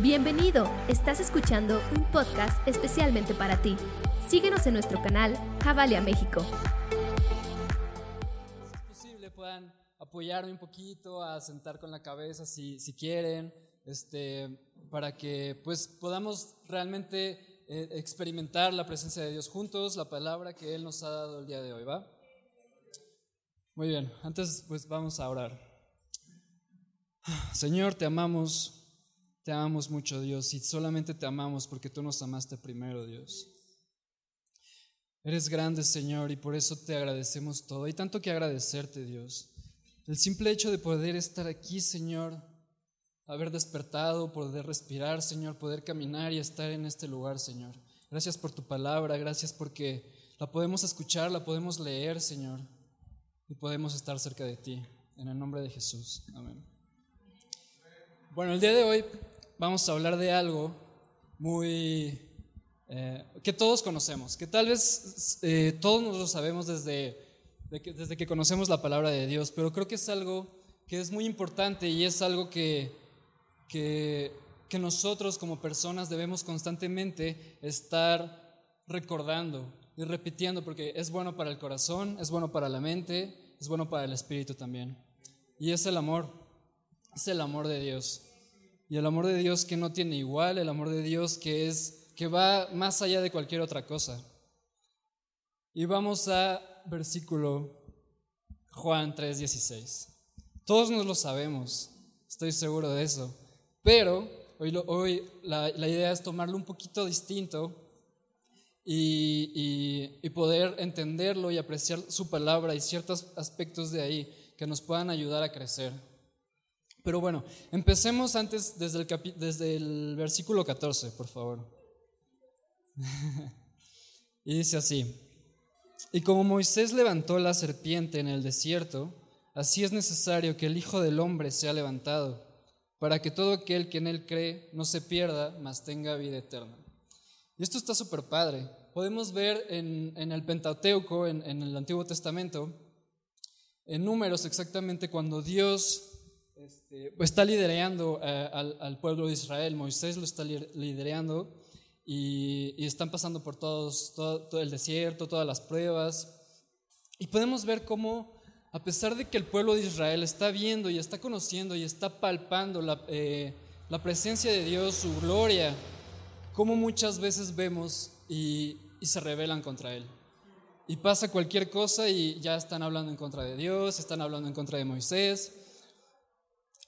Bienvenido, estás escuchando un podcast especialmente para ti. Síguenos en nuestro canal Javalia México. Si es posible, puedan apoyarme un poquito, a sentar con la cabeza si, si quieren, este, para que pues, podamos realmente eh, experimentar la presencia de Dios juntos, la palabra que Él nos ha dado el día de hoy, ¿va? Muy bien, antes pues vamos a orar. Señor, te amamos. Te amamos mucho, Dios, y solamente te amamos porque tú nos amaste primero, Dios. Eres grande, Señor, y por eso te agradecemos todo. Hay tanto que agradecerte, Dios. El simple hecho de poder estar aquí, Señor, haber despertado, poder respirar, Señor, poder caminar y estar en este lugar, Señor. Gracias por tu palabra, gracias porque la podemos escuchar, la podemos leer, Señor, y podemos estar cerca de ti. En el nombre de Jesús. Amén. Bueno, el día de hoy vamos a hablar de algo muy eh, que todos conocemos, que tal vez eh, todos nos lo sabemos desde, que, desde que conocemos la palabra de Dios, pero creo que es algo que es muy importante y es algo que, que, que nosotros como personas debemos constantemente estar recordando y repitiendo, porque es bueno para el corazón, es bueno para la mente, es bueno para el espíritu también. Y es el amor, es el amor de Dios. Y el amor de Dios que no tiene igual, el amor de Dios que es que va más allá de cualquier otra cosa. Y vamos a versículo Juan 3:16. Todos nos lo sabemos, estoy seguro de eso. Pero hoy, hoy la, idea es tomarlo un poquito distinto y, y, poder entenderlo y apreciar su palabra y ciertos aspectos de ahí que nos puedan ayudar a crecer. Pero bueno, empecemos antes desde el, desde el versículo 14, por favor. y dice así, y como Moisés levantó la serpiente en el desierto, así es necesario que el Hijo del Hombre sea levantado, para que todo aquel que en él cree no se pierda, mas tenga vida eterna. Y esto está súper padre. Podemos ver en, el Pentateuco, en, en el Antiguo Testamento, en números exactamente cuando Dios este, está liderando eh, al, pueblo de Israel, Moisés lo está liderando y, están pasando por todos, todo, el desierto, todas las pruebas. Y podemos ver cómo, a pesar de que el pueblo de Israel está viendo y está conociendo y está palpando la, eh, la presencia de Dios, su gloria, cómo muchas veces vemos y, y se rebelan contra Él. Y pasa cualquier cosa y ya están hablando en contra de Dios, están hablando en contra de Moisés.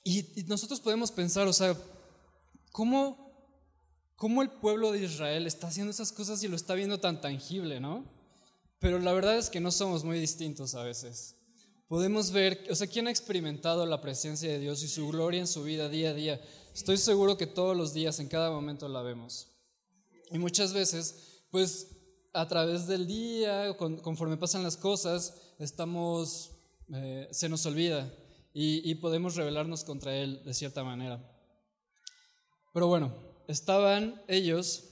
Y, nosotros podemos pensar, o sea, ¿cómo, ¿cómo el pueblo de Israel está haciendo esas cosas y lo está viendo tan tangible, no? Pero la verdad es que no somos muy distintos a veces. Podemos ver, o sea, ¿quién ha experimentado la presencia de Dios y su gloria en su vida día a día? Estoy seguro que todos los días, en cada momento la vemos. Y muchas veces, pues a través del día, conforme pasan las cosas, estamos, eh, se nos olvida y, podemos rebelarnos contra Él de cierta manera. Pero bueno, estaban ellos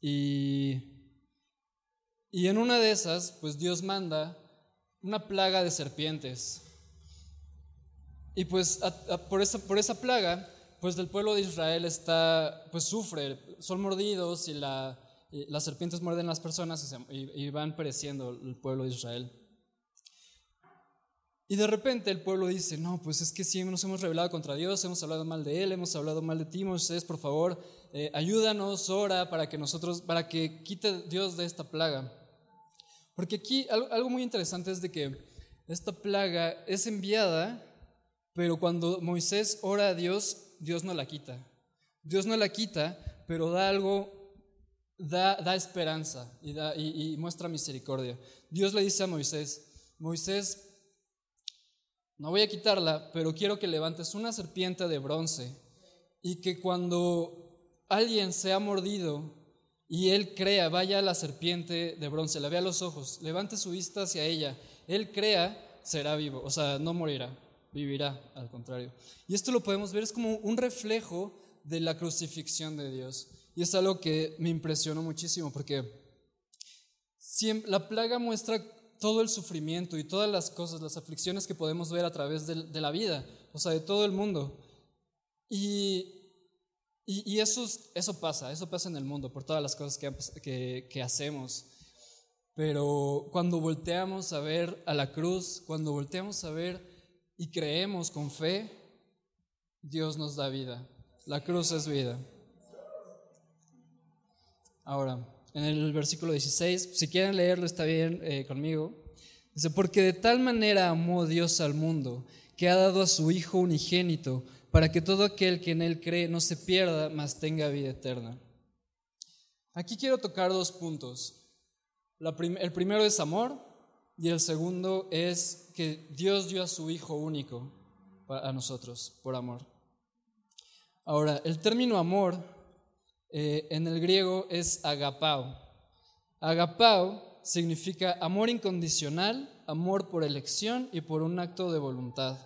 y, y en una de esas, pues Dios manda una plaga de serpientes. Y pues por, esa, por esa plaga, pues el pueblo de Israel está, pues sufre, son mordidos y, la, las serpientes muerden las personas y van pereciendo el pueblo de Israel. Y de repente el pueblo dice, no, pues es que sí, nos hemos rebelado contra Dios, hemos hablado mal de Él, hemos hablado mal de ti, Moisés, por favor, eh, ayúdanos, ora para que nosotros, para que quite Dios de esta plaga. Porque aquí algo, muy interesante es de que esta plaga es enviada, pero cuando Moisés ora a Dios, Dios no la quita. Dios no la quita, pero da algo, da, da esperanza y, da, y muestra misericordia. Dios le dice a Moisés, Moisés, no voy a quitarla, pero quiero que levantes una serpiente de bronce y que cuando alguien sea mordido y él crea, vaya a la serpiente de bronce, la vea a los ojos, levante su vista hacia ella, él crea, será vivo, o sea, no morirá, vivirá, al contrario. Y esto lo podemos ver, es como un reflejo de la crucifixión de Dios. Y es algo que me impresionó muchísimo porque la plaga muestra todo el sufrimiento y todas las cosas, las aflicciones que podemos ver a través de, la vida, o sea, de todo el mundo. Y, Y, eso, eso pasa, eso pasa en el mundo por todas las cosas que, que hacemos. Pero cuando volteamos a ver a la cruz, cuando volteamos a ver y creemos con fe, Dios nos da vida. La cruz es vida. Ahora, en el versículo 16, si quieren leerlo está bien eh, conmigo. Dice, porque de tal manera amó Dios al mundo, que ha dado a su Hijo unigénito, para que todo aquel que en Él cree no se pierda, mas tenga vida eterna. Aquí quiero tocar dos puntos. el primero es amor y el segundo es que Dios dio a su Hijo único a nosotros por amor. Ahora, el término amor eh, en el griego es agapao. Agapao significa amor incondicional, amor por elección y por un acto de voluntad.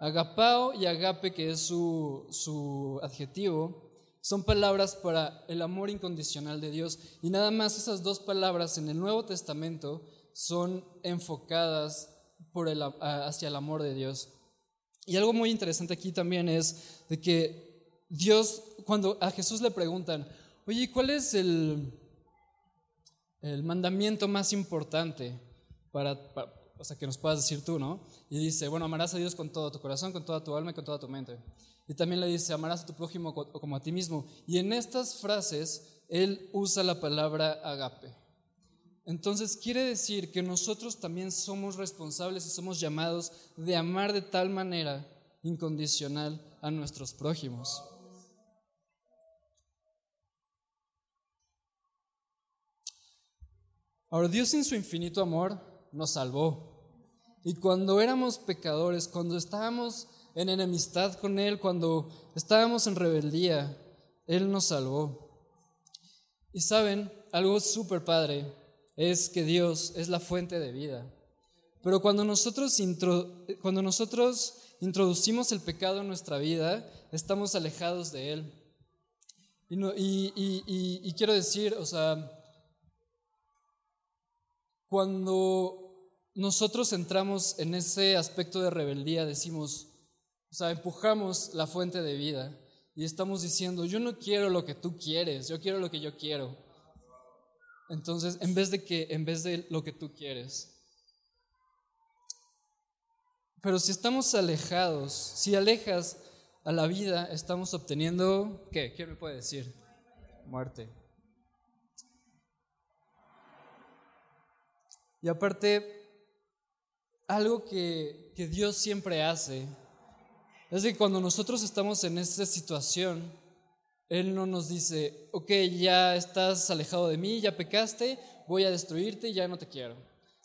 Agapao y agape, que es su, adjetivo, son palabras para el amor incondicional de Dios. Y nada más esas dos palabras en el Nuevo Testamento son enfocadas por el, hacia el amor de Dios. Y algo muy interesante aquí también es de que Dios, cuando a Jesús le preguntan, oye, ¿cuál es el, el mandamiento más importante para, o sea, que nos puedas decir tú, ¿no? Y dice, bueno, amarás a Dios con todo tu corazón, con toda tu alma y con toda tu mente. Y también le dice, amarás a tu prójimo como a ti mismo. Y en estas frases, él usa la palabra agape. Entonces quiere decir que nosotros también somos responsables y somos llamados de amar de tal manera incondicional a nuestros prójimos. Ahora, Dios en su infinito amor nos salvó. Y cuando éramos pecadores, cuando estábamos en enemistad con Él, cuando estábamos en rebeldía, Él nos salvó. Y saben, algo súper padre es que Dios es la fuente de vida. Pero cuando nosotros, cuando nosotros introducimos el pecado en nuestra vida, estamos alejados de Él. Y, y quiero decir, o sea, cuando nosotros entramos en ese aspecto de rebeldía, decimos, o sea, empujamos la fuente de vida y estamos diciendo, yo no quiero lo que tú quieres, yo quiero lo que yo quiero. Entonces, en vez de que, en vez de lo que tú quieres. Pero si estamos alejados, si alejas a la vida, estamos obteniendo, ¿qué? ¿Qué me puede decir? Muerte. Y aparte, algo que, Dios siempre hace es que cuando nosotros estamos en esta situación, Él no nos dice, ok, ya estás alejado de mí, ya pecaste, voy a destruirte y ya no te quiero.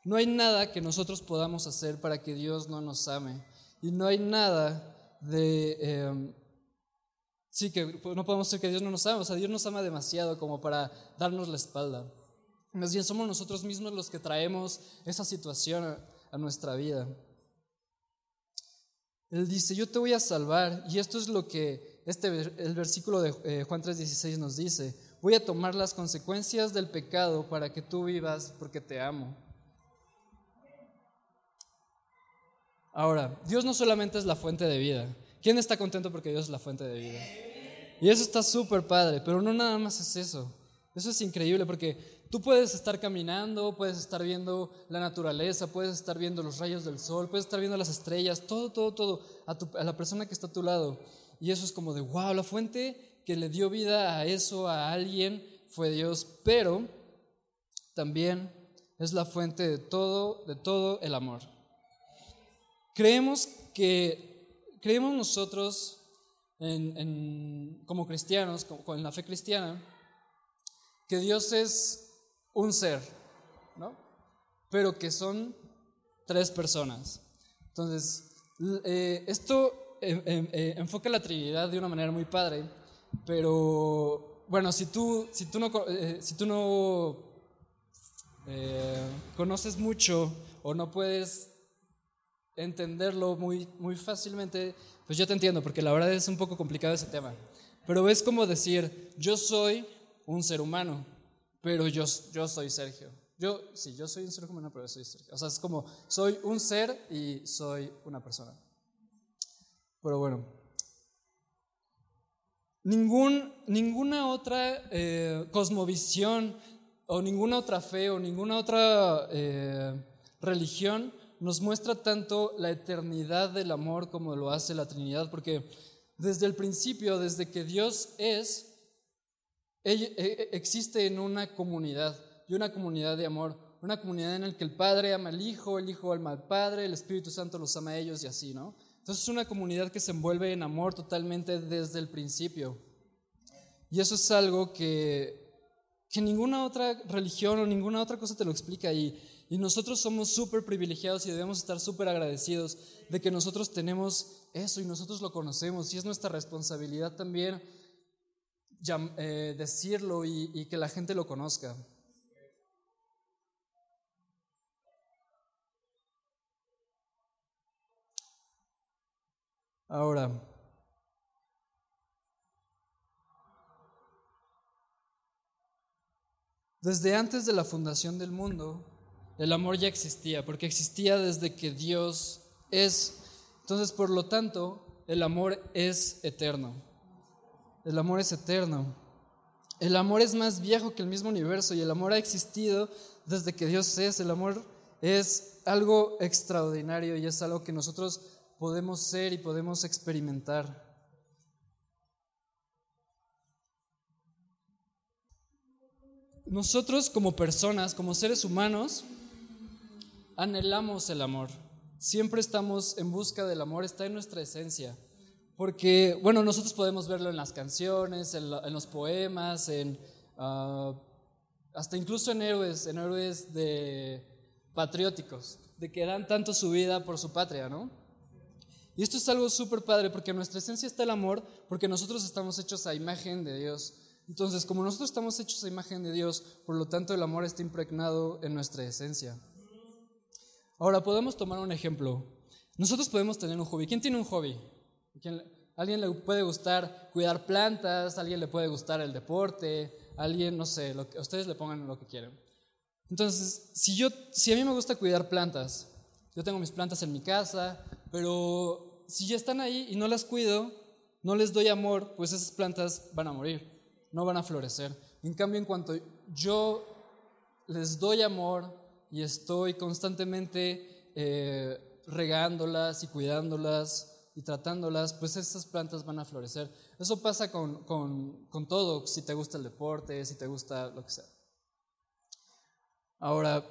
No hay nada que nosotros podamos hacer para que Dios no nos ame. Y no hay nada de... Em, sí, que no podemos decir que Dios no nos ama. O sea, Dios nos ama demasiado como para darnos la espalda. Más bien somos nosotros mismos los que traemos esa situación a nuestra vida. Él dice, yo te voy a salvar, y esto es lo que este, el versículo de eh, Juan 3:16 nos dice, voy a tomar las consecuencias del pecado para que tú vivas porque te amo. Ahora, Dios no solamente es la fuente de vida. ¿Quién está contento porque Dios es la fuente de vida? Y eso está súper padre, pero no nada más es eso. Eso es increíble porque Tú puedes estar caminando, puedes estar viendo la naturaleza, puedes estar viendo los rayos del sol, puedes estar viendo las estrellas, todo, todo, todo, a, la persona que está a tu lado. Y eso es como de, wow, la fuente que le dio vida a eso, a alguien, fue Dios, pero también es la fuente de todo, de todo el amor. Creemos que, creemos nosotros como cristianos, como, en la fe cristiana, que Dios es un ser, ¿no? Pero que son tres personas. Entonces, eh, esto eh, eh, enfoca la Trinidad de una manera muy padre, pero bueno, si tú, si tú no, si tú no conoces mucho o no puedes entenderlo muy, muy fácilmente, pues yo te entiendo, porque la verdad es un poco complicado ese tema. Pero es como decir, yo soy un ser humano, pero yo, yo soy Sergio. Yo, sí, yo soy un ser humano, pero soy Sergio. O sea, es como, soy un ser y soy una persona. Pero bueno. Ningún, ninguna otra eh, cosmovisión o ninguna otra fe o ninguna otra eh, religión nos muestra tanto la eternidad del amor como lo hace la Trinidad, porque desde el principio, desde que Dios es, existe en una comunidad y una comunidad de amor, una comunidad en la que el Padre ama al Hijo, el Hijo ama al Padre, el Espíritu Santo los ama a ellos y así, ¿no? Entonces es una comunidad que se envuelve en amor totalmente desde el principio. Y eso es algo que, que ninguna otra religión o ninguna otra cosa te lo explica. Y, y nosotros somos súper privilegiados y debemos estar súper agradecidos de que nosotros tenemos eso y nosotros lo conocemos. Y es nuestra responsabilidad también eh, decirlo y, y que la gente lo conozca. Ahora, desde antes de la fundación del mundo, el amor ya existía, porque existía desde que Dios es. Entonces, por lo tanto, el amor es eterno. El amor es eterno. El amor es más viejo que el mismo universo y el amor ha existido desde que Dios es. El amor es algo extraordinario y es algo que nosotros podemos ser y podemos experimentar. Nosotros como personas, como seres humanos, anhelamos el amor. Siempre estamos en busca del amor, está en nuestra esencia. Porque, bueno, nosotros podemos verlo en las canciones, en, los poemas, en, ah, hasta incluso en héroes, en héroes de patrióticos, de que dan tanto su vida por su patria, ¿no? Y esto es algo súper padre porque en nuestra esencia está el amor, porque nosotros estamos hechos a imagen de Dios. Entonces, como nosotros estamos hechos a imagen de Dios, por lo tanto el amor está impregnado en nuestra esencia. Ahora, podemos tomar un ejemplo. Nosotros podemos tener un hobby. ¿Quién tiene un hobby? ¿Alguien le puede gustar cuidar plantas? ¿Alguien le puede gustar el deporte? ¿Alguien, no sé, que, ustedes le pongan lo que quieran? Entonces, si, yo, si a mí me gusta cuidar plantas, yo tengo mis plantas en mi casa, pero si ya están ahí y no las cuido, no les doy amor, pues esas plantas van a morir, no van a florecer. En cambio, en cuanto yo les doy amor y estoy constantemente eh, regándolas y cuidándolas y tratándolas, pues esas plantas van a florecer. Eso pasa con, con, con todo, si te gusta el deporte, si te gusta lo que sea. Ahora,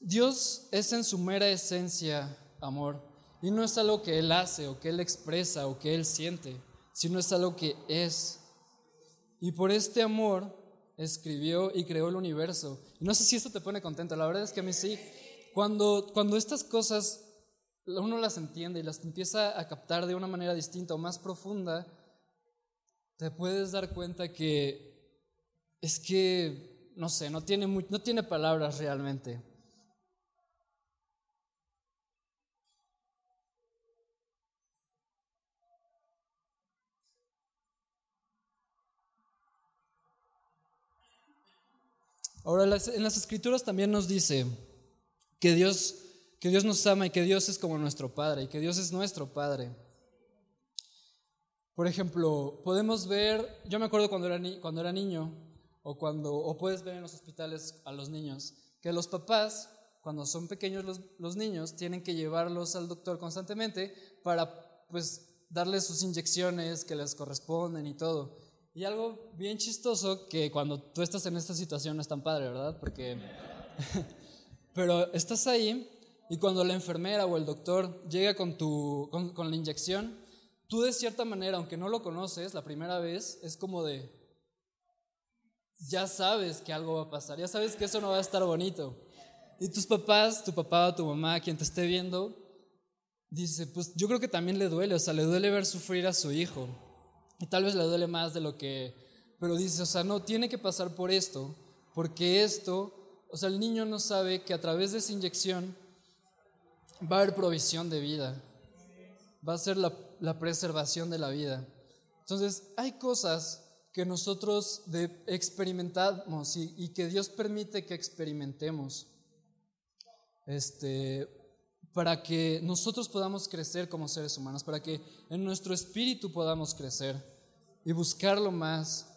Dios es en su mera esencia amor. Y no es algo que Él hace o que Él expresa o que Él siente, sino es algo que es. Y por este amor escribió y creó el universo. Y no sé si esto te pone contento, la verdad es que a mí sí. Cuando, cuando estas cosas uno las entiende y las empieza a captar de una manera distinta o más profunda, te puedes dar cuenta que es que, no sé, no tiene, no tiene palabras realmente. Ahora, en las escrituras también nos dice que Dios, que Dios nos ama y que Dios es como nuestro Padre y que Dios es nuestro Padre. Por ejemplo, podemos ver, yo me acuerdo cuando era, cuando era niño, o, cuando, o puedes ver en los hospitales a los niños, que los papás, cuando son pequeños los, los niños, tienen que llevarlos al doctor constantemente para pues darles sus inyecciones que les corresponden y todo. Y algo bien chistoso que cuando tú estás en esta situación no es tan padre, ¿verdad? Porque... Pero estás ahí y cuando la enfermera o el doctor llega con, tu, con, la inyección, tú de cierta manera, aunque no lo conoces la primera vez, es como de, ya sabes que algo va a pasar, ya sabes que eso no va a estar bonito. Y tus papás, tu papá o tu mamá, quien te esté viendo, dice, pues yo creo que también le duele, o sea, le duele ver sufrir a su hijo. Y tal vez le duele más de lo que... Pero dice, o sea, no, tiene que pasar por esto, porque esto, o sea, el niño no sabe que a través de esa inyección va a haber provisión de vida, va a ser la, la preservación de la vida. Entonces, hay cosas que nosotros experimentamos y, y, que Dios permite que experimentemos este, para que nosotros podamos crecer como seres humanos, para que en nuestro espíritu podamos crecer. y buscarlo más.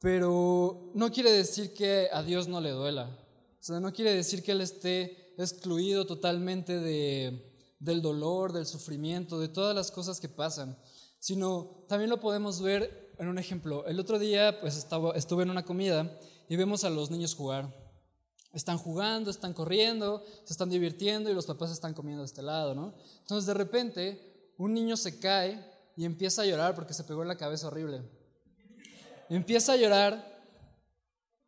Pero no quiere decir que a Dios no le duela. O sea, no quiere decir que Él esté excluido totalmente de, del dolor, del sufrimiento, de todas las cosas que pasan, sino también lo podemos ver en un ejemplo. El otro día pues estaba, estuve en una comida y vemos a los niños jugar. Están jugando, están corriendo, se están divirtiendo y los papás están comiendo de este lado, ¿no? Entonces de repente un niño se cae y empieza a llorar porque se pegó en la cabeza horrible. Empieza a llorar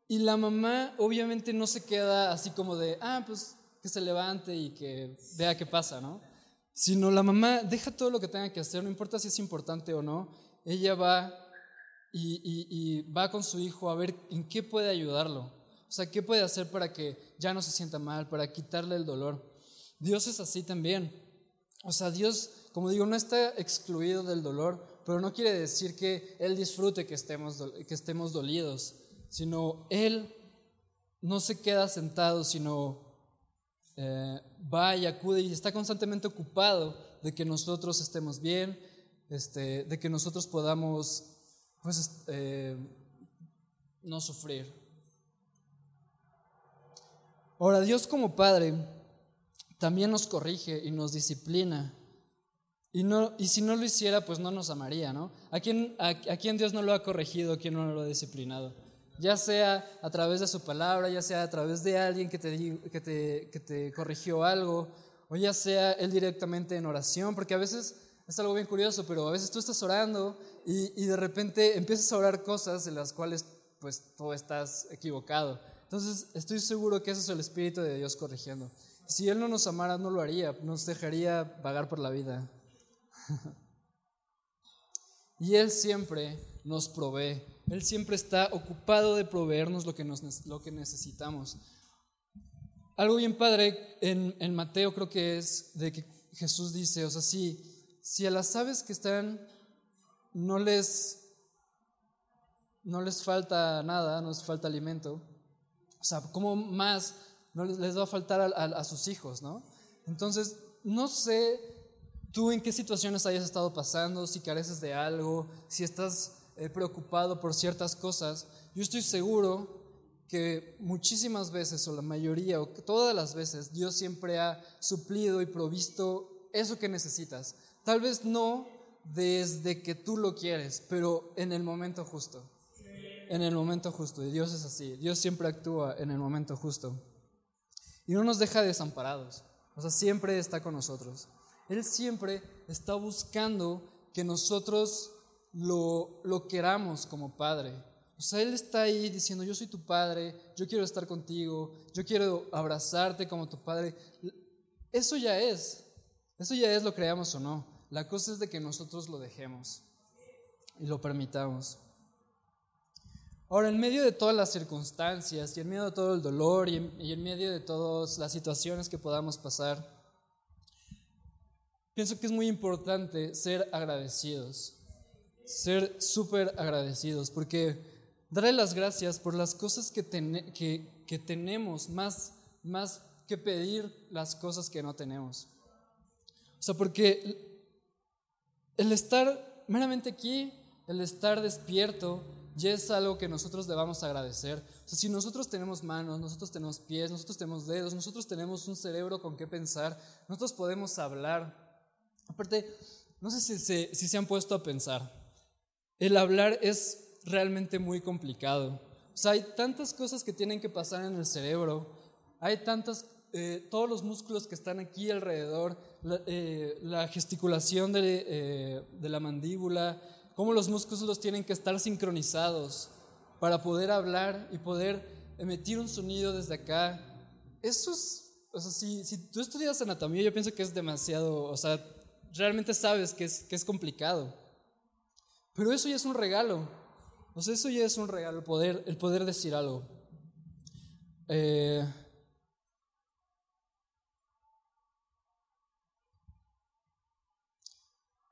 y la mamá obviamente no se queda así como de, ah, pues que se levante y que vea qué pasa, ¿no? Sino la mamá deja todo lo que tenga que hacer, no importa si es importante o no, ella va y, va con su hijo a ver en qué puede ayudarlo. O sea, ¿qué puede hacer para que ya no se sienta mal, para quitarle el dolor? Dios es así también. O sea, Dios, como digo, no está excluido del dolor, pero no quiere decir que Él disfrute que estemos, que estemos dolidos, sino Él no se queda sentado, sino eh, va y acude y está constantemente ocupado de que nosotros estemos bien, este, de que nosotros podamos pues, eh, no sufrir. Ahora, Dios como Padre también nos corrige y nos disciplina y, no, y si no lo hiciera, pues no nos amaría, ¿no? ¿A quién, a, Dios no lo ha corregido, a quién no lo ha disciplinado? Ya sea a través de su palabra, ya sea a través de alguien que te, que te, que te corrigió algo, o ya sea Él directamente en oración, porque a veces es algo bien curioso, pero a veces tú estás orando y, y de repente empiezas a orar cosas en las cuales pues tú estás equivocado. Entonces estoy seguro que eso es el Espíritu de Dios corrigiendo. Si Él no nos amara, no lo haría, nos dejaría pagar por la vida. y Él siempre nos provee. Él siempre está ocupado de proveernos lo que, nos, lo que necesitamos. Algo bien padre en, en, Mateo creo que es de que Jesús dice, o sea, si, si a las aves que están no les, no les falta nada, no les falta alimento, o sea, ¿cómo más no les, va a faltar a sus hijos, no? Entonces, no sé tú en qué situaciones hayas estado pasando, si careces de algo, si estás eh, preocupado por ciertas cosas, yo estoy seguro que muchísimas veces, o la mayoría, o todas las veces, Dios siempre ha suplido y provisto eso que necesitas. Tal vez no desde que tú lo quieres, pero en el momento justo. En el momento justo. Y Dios es así. Dios siempre actúa en el momento justo. Y no nos deja desamparados. O sea, siempre está con nosotros. Él siempre está buscando que nosotros lo, lo queramos como Padre. O sea, Él está ahí diciendo, yo soy tu Padre, yo quiero estar contigo, yo quiero abrazarte como tu Padre. Eso ya es, eso ya es lo creamos o no. La cosa es de que nosotros lo dejemos y lo permitamos. Ahora, en medio de todas las circunstancias y en medio de todo el dolor y en, y en medio de todas las situaciones que podamos pasar, Pienso que es muy importante ser agradecidos, ser súper agradecidos, porque darle las gracias por las cosas que, que, tenemos, más, más que pedir las cosas que no tenemos. O sea, porque el estar meramente aquí, el estar despierto, ya es algo que nosotros debamos agradecer. O sea, si nosotros tenemos manos, nosotros tenemos pies, nosotros tenemos dedos, nosotros tenemos un cerebro con qué pensar, nosotros podemos hablar, Aparte, no sé si se, si se han puesto a pensar, el hablar es realmente muy complicado. O sea, hay tantas cosas que tienen que pasar en el cerebro, hay tantas, eh, todos los músculos que están aquí alrededor, la, eh, gesticulación de, eh, de, la mandíbula, cómo los músculos tienen que estar sincronizados para poder hablar y poder emitir un sonido desde acá. Eso es, o sea, si, si tú estudias anatomía, yo pienso que es demasiado, o sea, realmente sabes que es, que es complicado. Pero eso ya es un regalo. O sea, eso ya es un regalo, el poder, el poder decir algo. Eh,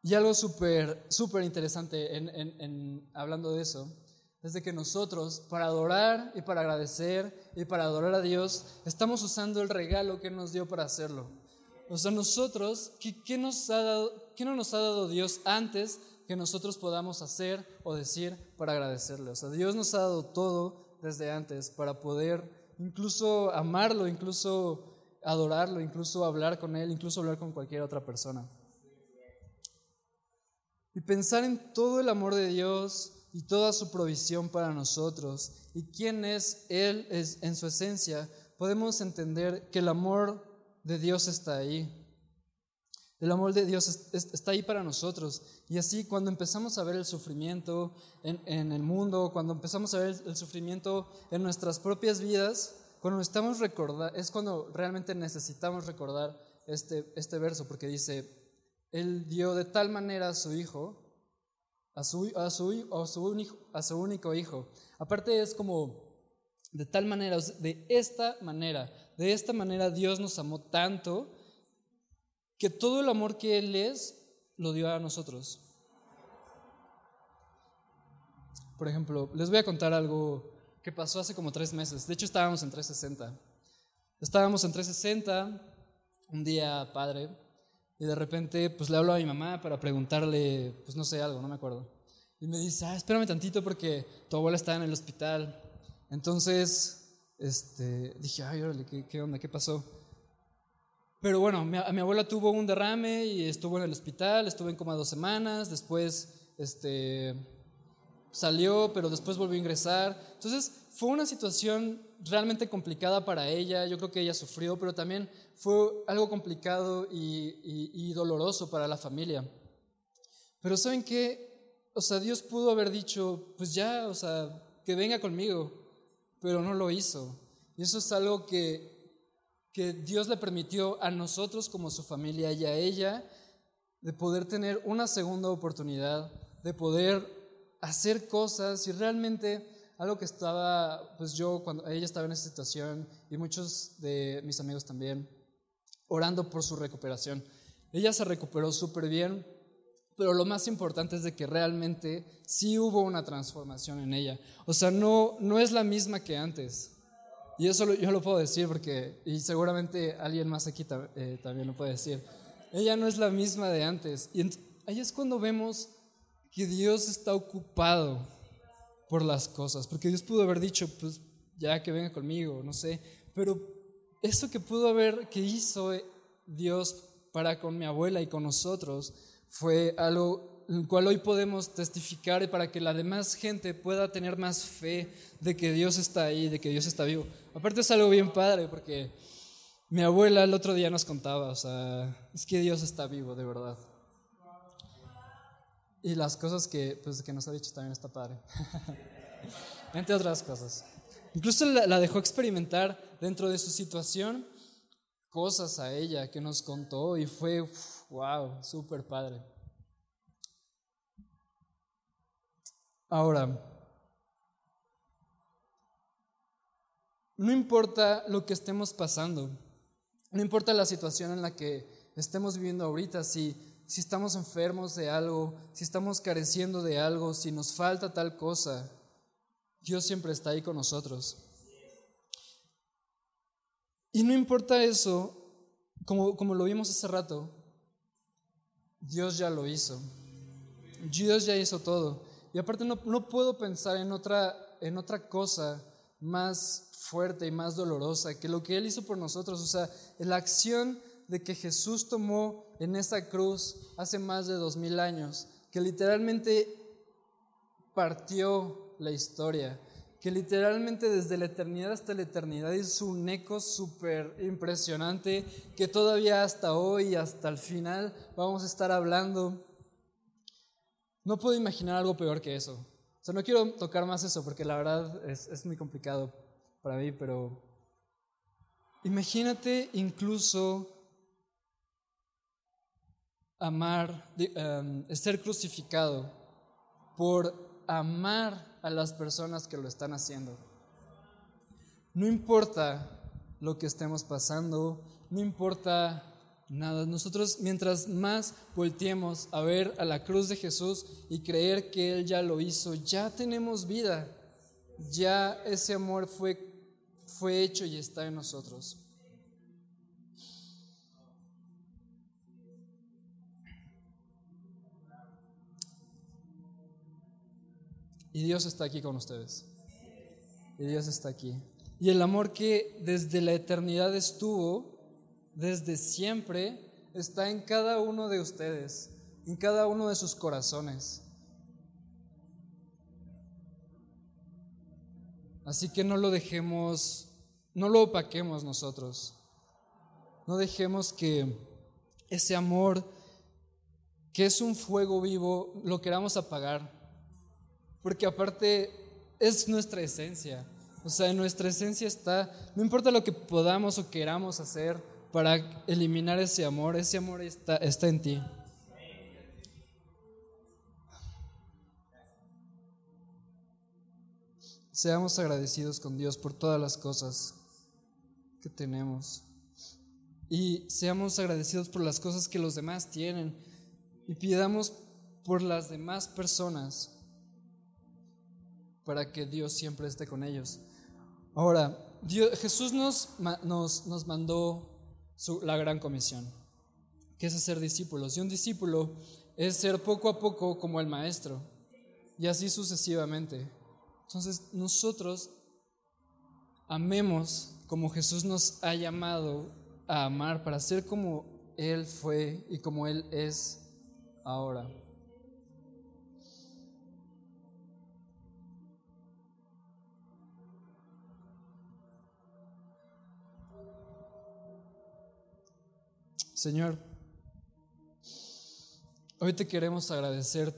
y algo súper, súper interesante en, en, hablando de eso, es de que nosotros, para adorar y para agradecer y para adorar a Dios, estamos usando el regalo que nos dio para hacerlo. O sea, nosotros, ¿qué, nos ha dado, ¿qué no nos ha dado Dios antes que nosotros podamos hacer o decir para agradecerle. O sea, Dios nos ha dado todo desde antes para poder incluso amarlo, incluso adorarlo, incluso hablar con Él, incluso hablar con cualquier otra persona. Y pensar en todo el amor de Dios y toda su provisión para nosotros y quién es Él es, en su esencia, podemos entender que el amor de Dios está ahí. El amor de Dios está ahí para nosotros. Y así cuando empezamos a ver el sufrimiento en, el mundo, cuando empezamos a ver el, sufrimiento en nuestras propias vidas, cuando estamos recordar, es cuando realmente necesitamos recordar este, este verso, porque dice, Él dio de tal manera a su Hijo, a su, a su, a su, único, Hijo. Aparte es como, de tal manera, de esta manera, de esta manera Dios nos amó tanto que todo el amor que Él es lo dio a nosotros. Por ejemplo, les voy a contar algo que pasó hace como tres meses. De hecho, estábamos en 360. Estábamos en 360, un día padre, y de repente pues le hablo a mi mamá para preguntarle, pues no sé, algo, no me acuerdo. Y me dice, ah, espérame tantito porque tu abuela está en el hospital. Entonces, este, dije, ay, órale, ¿qué, qué onda? ¿Qué pasó? Pero bueno, mi, mi, abuela tuvo un derrame y estuvo en el hospital, estuvo en coma dos semanas, después este, salió, pero después volvió a ingresar. Entonces fue una situación realmente complicada para ella, yo creo que ella sufrió, pero también fue algo complicado y, y doloroso para la familia. Pero ¿saben qué? O sea, Dios pudo haber dicho, pues ya, o sea, que venga conmigo, pero no lo hizo. Y eso es algo que que Dios le permitió a nosotros como su familia y a ella de poder tener una segunda oportunidad, de poder hacer cosas y realmente algo que estaba, pues yo cuando ella estaba en esa situación y muchos de mis amigos también, orando por su recuperación. Ella se recuperó súper bien, pero lo más importante es de que realmente sí hubo una transformación en ella. O sea, no, no es la misma que antes. Y eso yo lo puedo decir porque, y seguramente alguien más aquí eh, también lo puede decir, ella no es la misma de antes. Y ahí es cuando vemos que Dios está ocupado por las cosas, porque Dios pudo haber dicho, pues ya que venga conmigo, no sé, pero eso que pudo haber, que hizo Dios para con mi abuela y con nosotros, fue algo el cual hoy podemos testificar para que la demás gente pueda tener más fe de que Dios está ahí, de que Dios está vivo. Aparte es algo bien padre porque mi abuela el otro día nos contaba, o sea, es que Dios está vivo, de verdad. Y las cosas que, pues, que nos ha dicho también está padre. Entre otras cosas. Incluso la, la dejó experimentar dentro de su situación cosas a ella que nos contó y fue, wow, súper padre. Ahora, no importa lo que estemos pasando, no importa la situación en la que estemos viviendo ahorita, si, si estamos enfermos de algo, si estamos careciendo de algo, si nos falta tal cosa, Dios siempre está ahí con nosotros. Y no importa eso, como, como lo vimos hace rato, Dios ya lo hizo. Dios ya hizo todo. Y aparte no, no puedo pensar en otra, en otra cosa más fuerte y más dolorosa que lo que Él hizo por nosotros. O sea, la acción de que Jesús tomó en esa cruz hace más de dos mil años, que literalmente partió la historia, que literalmente desde la eternidad hasta la eternidad hizo un eco súper impresionante, que todavía hasta hoy, hasta el final, vamos a estar hablando no puedo imaginar algo peor que eso. O sea, no quiero tocar más eso porque la verdad es, muy complicado para mí, pero imagínate incluso amar, um, ser crucificado por amar a las personas que lo están haciendo. No importa lo que estemos pasando, no importa Nada, nosotros mientras más volteemos a ver a la cruz de Jesús y creer que Él ya lo hizo, ya tenemos vida, ya ese amor fue, fue hecho y está en nosotros. Y Dios está aquí con ustedes. Y Dios está aquí. Y el amor que desde la eternidad estuvo, desde siempre, está en cada uno de ustedes, en cada uno de sus corazones. Así que no lo dejemos, no lo opaquemos nosotros. No dejemos que ese amor, que es un fuego vivo, lo queramos apagar. Porque aparte es nuestra esencia. O sea, en nuestra esencia está, no importa lo que podamos o queramos hacer para eliminar ese amor, ese amor está, está en ti. Seamos agradecidos con Dios por todas las cosas que tenemos. Y seamos agradecidos por las cosas que los demás tienen. Y pidamos por las demás personas para que Dios siempre esté con ellos. Ahora, Jesús nos, nos, nos mandó la gran comisión, que es hacer discípulos. Y un discípulo es ser poco a poco como el maestro, y así sucesivamente. Entonces nosotros amemos como Jesús nos ha llamado a amar para ser como Él fue y como Él es ahora. Señor, hoy te queremos agradecer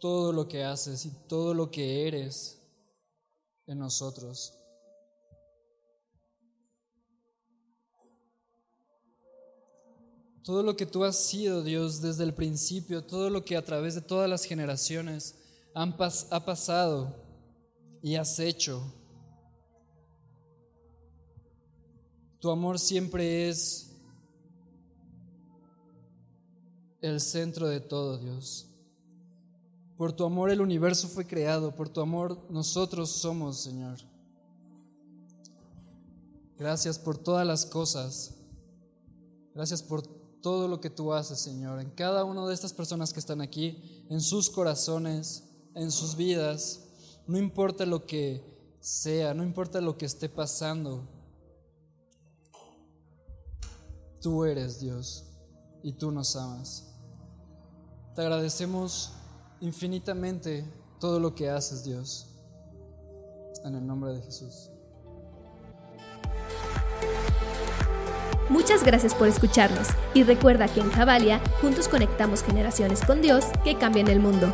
todo lo que haces y todo lo que eres en nosotros. Todo lo que tú has sido, Dios, desde el principio, todo lo que a través de todas las generaciones ha pasado y has hecho. Tu amor siempre es el centro de todo, Dios. Por tu amor el universo fue creado, por tu amor nosotros somos, Señor. Gracias por todas las cosas. Gracias por todo lo que tú haces, Señor, en cada una de estas personas que están aquí, en sus corazones, en sus vidas. No importa lo que sea, no importa lo que esté pasando. Tú eres Dios y tú nos amas. Te agradecemos infinitamente todo lo que haces, Dios. En el nombre de Jesús. Muchas gracias por escucharnos y recuerda que en Javalia juntos conectamos generaciones con Dios que cambian el mundo.